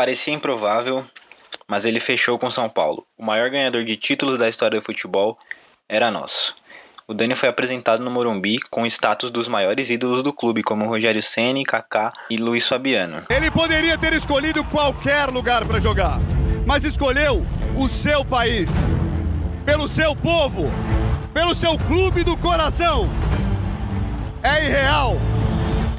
Parecia improvável, mas ele fechou com São Paulo. O maior ganhador de títulos da história do futebol era nosso. O Dani foi apresentado no Morumbi com o status dos maiores ídolos do clube, como Rogério Ceni, Kaká e Luiz Fabiano. Ele poderia ter escolhido qualquer lugar para jogar, mas escolheu o seu país, pelo seu povo, pelo seu clube do coração. É irreal,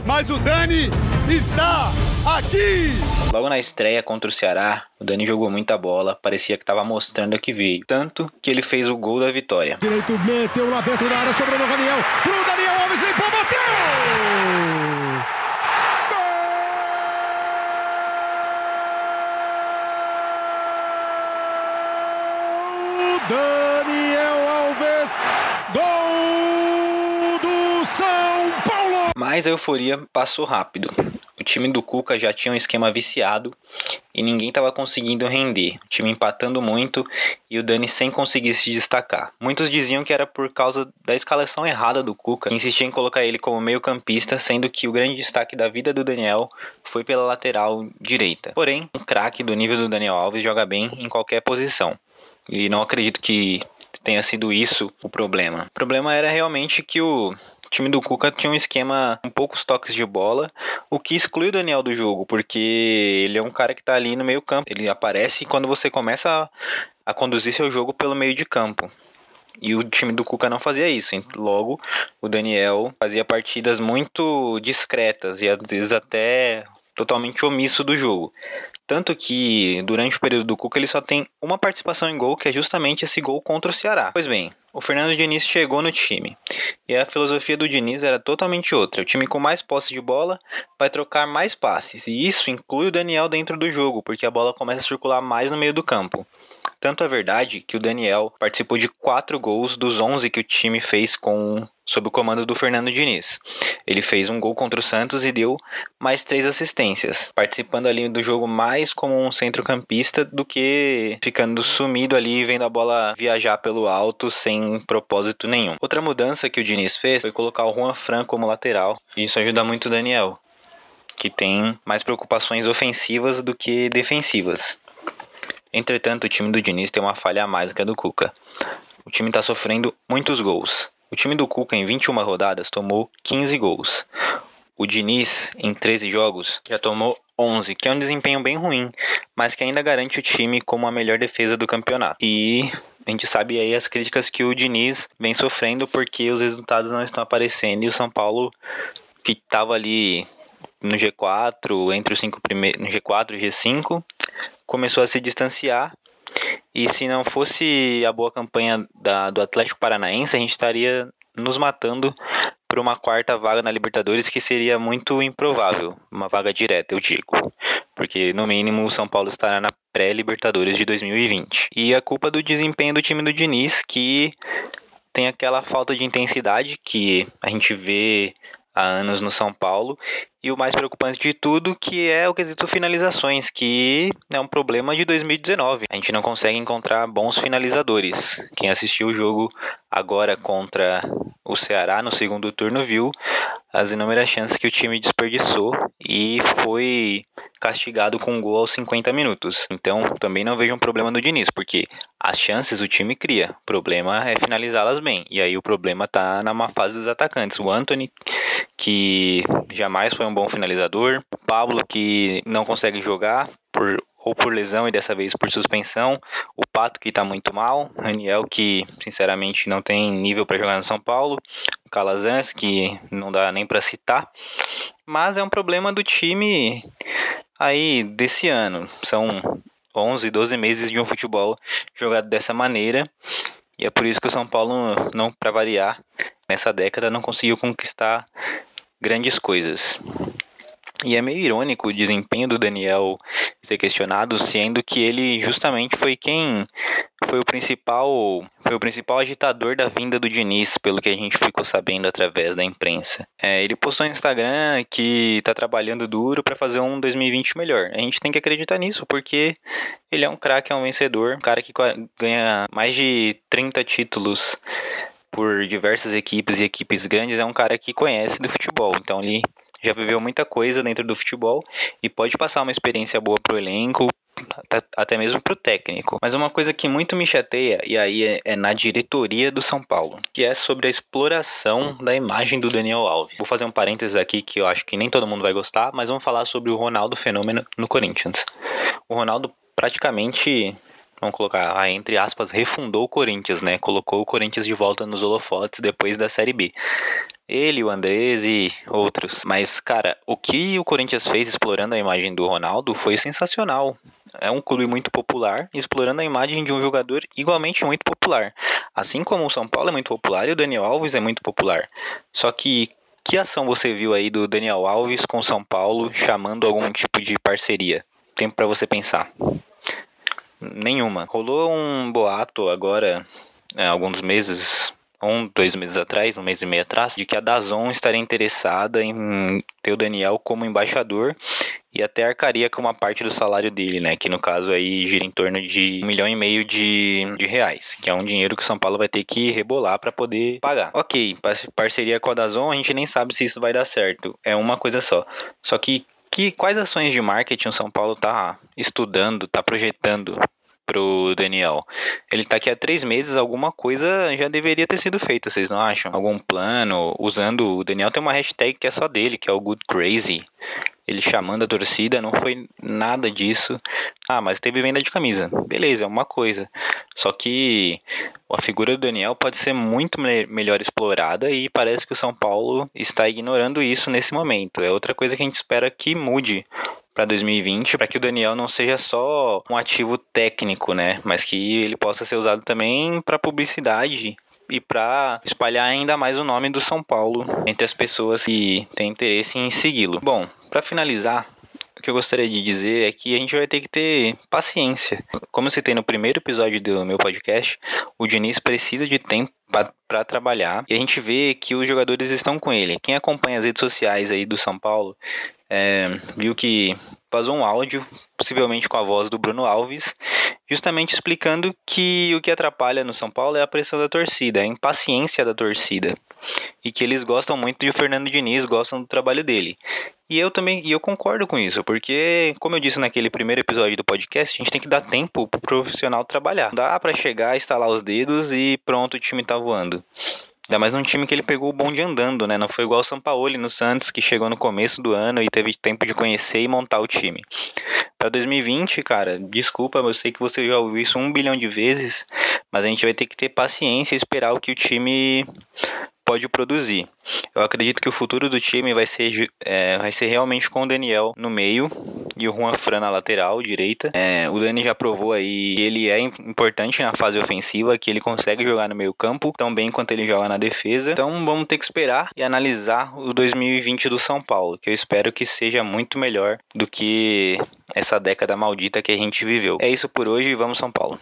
mas o Dani está aqui! Logo na estreia contra o Ceará, o Dani jogou muita bola, parecia que estava mostrando que veio. Tanto que ele fez o gol da vitória. Direito meteu lá dentro da área, sobrou no Daniel. Pro Daniel Alves, limpou, bateu! Daniel Mas a euforia passou rápido. O time do Cuca já tinha um esquema viciado e ninguém estava conseguindo render. O time empatando muito e o Dani sem conseguir se destacar. Muitos diziam que era por causa da escalação errada do Cuca, que insistia em colocar ele como meio-campista, sendo que o grande destaque da vida do Daniel foi pela lateral direita. Porém, um craque do nível do Daniel Alves joga bem em qualquer posição. E não acredito que tenha sido isso o problema. O problema era realmente que o time do Cuca tinha um esquema com poucos toques de bola, o que exclui o Daniel do jogo, porque ele é um cara que tá ali no meio campo. Ele aparece quando você começa a, a conduzir seu jogo pelo meio de campo. E o time do Cuca não fazia isso. Logo, o Daniel fazia partidas muito discretas e às vezes até totalmente omisso do jogo. Tanto que durante o período do Cuca ele só tem uma participação em gol, que é justamente esse gol contra o Ceará. Pois bem, o Fernando Diniz chegou no time. E a filosofia do Diniz era totalmente outra. O time com mais posse de bola vai trocar mais passes. E isso inclui o Daniel dentro do jogo, porque a bola começa a circular mais no meio do campo. Tanto é verdade que o Daniel participou de 4 gols dos 11 que o time fez com sob o comando do Fernando Diniz. Ele fez um gol contra o Santos e deu mais três assistências, participando ali do jogo mais como um centrocampista do que ficando sumido ali vendo a bola viajar pelo alto sem propósito nenhum. Outra mudança que o Diniz fez foi colocar o Juan Fran como lateral. E isso ajuda muito o Daniel, que tem mais preocupações ofensivas do que defensivas. Entretanto, o time do Diniz tem uma falha a mais que a do Cuca. O time está sofrendo muitos gols. O time do Cuca, em 21 rodadas, tomou 15 gols. O Diniz, em 13 jogos, já tomou 11, que é um desempenho bem ruim, mas que ainda garante o time como a melhor defesa do campeonato. E a gente sabe aí as críticas que o Diniz vem sofrendo porque os resultados não estão aparecendo e o São Paulo, que estava ali no G4, entre os cinco primeiros, no G4 e G5, começou a se distanciar. E se não fosse a boa campanha da, do Atlético Paranaense, a gente estaria nos matando por uma quarta vaga na Libertadores, que seria muito improvável, uma vaga direta, eu digo. Porque no mínimo o São Paulo estará na pré-Libertadores de 2020. E a culpa do desempenho do time do Diniz, que tem aquela falta de intensidade que a gente vê há anos no São Paulo e o mais preocupante de tudo, que é o quesito finalizações, que é um problema de 2019. A gente não consegue encontrar bons finalizadores. Quem assistiu o jogo agora contra o Ceará no segundo turno viu as inúmeras chances que o time desperdiçou e foi castigado com um gol aos 50 minutos. Então, também não vejo um problema no Diniz, porque as chances o time cria. O problema é finalizá-las bem. E aí o problema tá na má fase dos atacantes. O Anthony, que jamais foi um bom finalizador. O Pablo, que não consegue jogar por ou por lesão e dessa vez por suspensão. O Pato que tá muito mal, Raniel que sinceramente não tem nível para jogar no São Paulo, o Calazans que não dá nem para citar. Mas é um problema do time aí desse ano. São 11, 12 meses de um futebol jogado dessa maneira. E é por isso que o São Paulo, não para variar, nessa década não conseguiu conquistar grandes coisas. E é meio irônico o desempenho do Daniel ser questionado, sendo que ele justamente foi quem foi o principal foi o principal agitador da vinda do Diniz, pelo que a gente ficou sabendo através da imprensa. É, ele postou no Instagram que está trabalhando duro para fazer um 2020 melhor. A gente tem que acreditar nisso, porque ele é um craque, é um vencedor, um cara que ganha mais de 30 títulos por diversas equipes e equipes grandes, é um cara que conhece do futebol. Então ele já viveu muita coisa dentro do futebol e pode passar uma experiência boa pro elenco, até mesmo pro técnico. Mas uma coisa que muito me chateia, e aí é, é, na diretoria do São Paulo, que é sobre a exploração da imagem do Daniel Alves. Vou fazer um parênteses aqui que eu acho que nem todo mundo vai gostar, mas vamos falar sobre o Ronaldo Fenômeno no Corinthians. O Ronaldo praticamente vamos colocar ah, entre aspas, refundou o Corinthians, né? Colocou o Corinthians de volta nos holofotes depois da Série B. Ele, o Andrés e outros. Mas, cara, o que o Corinthians fez explorando a imagem do Ronaldo foi sensacional. É um clube muito popular, explorando a imagem de um jogador igualmente muito popular. Assim como o São Paulo é muito popular e o Daniel Alves é muito popular. Só que que ação você viu aí do Daniel Alves com o São Paulo chamando algum tipo de parceria? Tempo para você pensar. Nenhuma. Rolou um boato agora, é, alguns meses, um, dois meses atrás, um mês e meio atrás, de que a Dazon estaria interessada em ter o Daniel como embaixador e até arcaria com uma parte do salário dele, né? Que no caso aí gira em torno de um milhão e meio de, de reais, que é um dinheiro que o São Paulo vai ter que rebolar para poder pagar. Ok, parceria com a Dazon, a gente nem sabe se isso vai dar certo. É uma coisa só. Só que que quais ações de marketing o São Paulo está estudando, está projetando pro Daniel? Ele está aqui há três meses, alguma coisa já deveria ter sido feita, vocês não acham? Algum plano, usando. O Daniel tem uma hashtag que é só dele, que é o Good Crazy ele chamando a torcida, não foi nada disso. Ah, mas teve venda de camisa. Beleza, é uma coisa. Só que a figura do Daniel pode ser muito melhor explorada e parece que o São Paulo está ignorando isso nesse momento. É outra coisa que a gente espera que mude para 2020, para que o Daniel não seja só um ativo técnico, né, mas que ele possa ser usado também para publicidade e para espalhar ainda mais o nome do São Paulo entre as pessoas que têm interesse em segui-lo. Bom, para finalizar, que eu gostaria de dizer é que a gente vai ter que ter paciência. Como eu citei no primeiro episódio do meu podcast, o Diniz precisa de tempo para trabalhar e a gente vê que os jogadores estão com ele. Quem acompanha as redes sociais aí do São Paulo é, viu que vazou um áudio, possivelmente com a voz do Bruno Alves, justamente explicando que o que atrapalha no São Paulo é a pressão da torcida, a impaciência da torcida. E que eles gostam muito de o Fernando Diniz, gostam do trabalho dele. E eu também, e eu concordo com isso, porque, como eu disse naquele primeiro episódio do podcast, a gente tem que dar tempo pro profissional trabalhar. Dá para chegar, instalar os dedos e pronto, o time tá voando. Ainda mais num time que ele pegou o bonde andando, né? Não foi igual o Sampaoli no Santos, que chegou no começo do ano e teve tempo de conhecer e montar o time. Para 2020, cara, desculpa, eu sei que você já ouviu isso um bilhão de vezes, mas a gente vai ter que ter paciência e esperar o que o time pode produzir. Eu acredito que o futuro do time vai ser, é, vai ser realmente com o Daniel no meio e o Juan Fran na lateral direita. É, o Dani já provou aí que ele é importante na fase ofensiva, que ele consegue jogar no meio campo tão bem quanto ele joga na defesa. Então vamos ter que esperar e analisar o 2020 do São Paulo, que eu espero que seja muito melhor do que essa década maldita que a gente viveu. É isso por hoje, vamos São Paulo.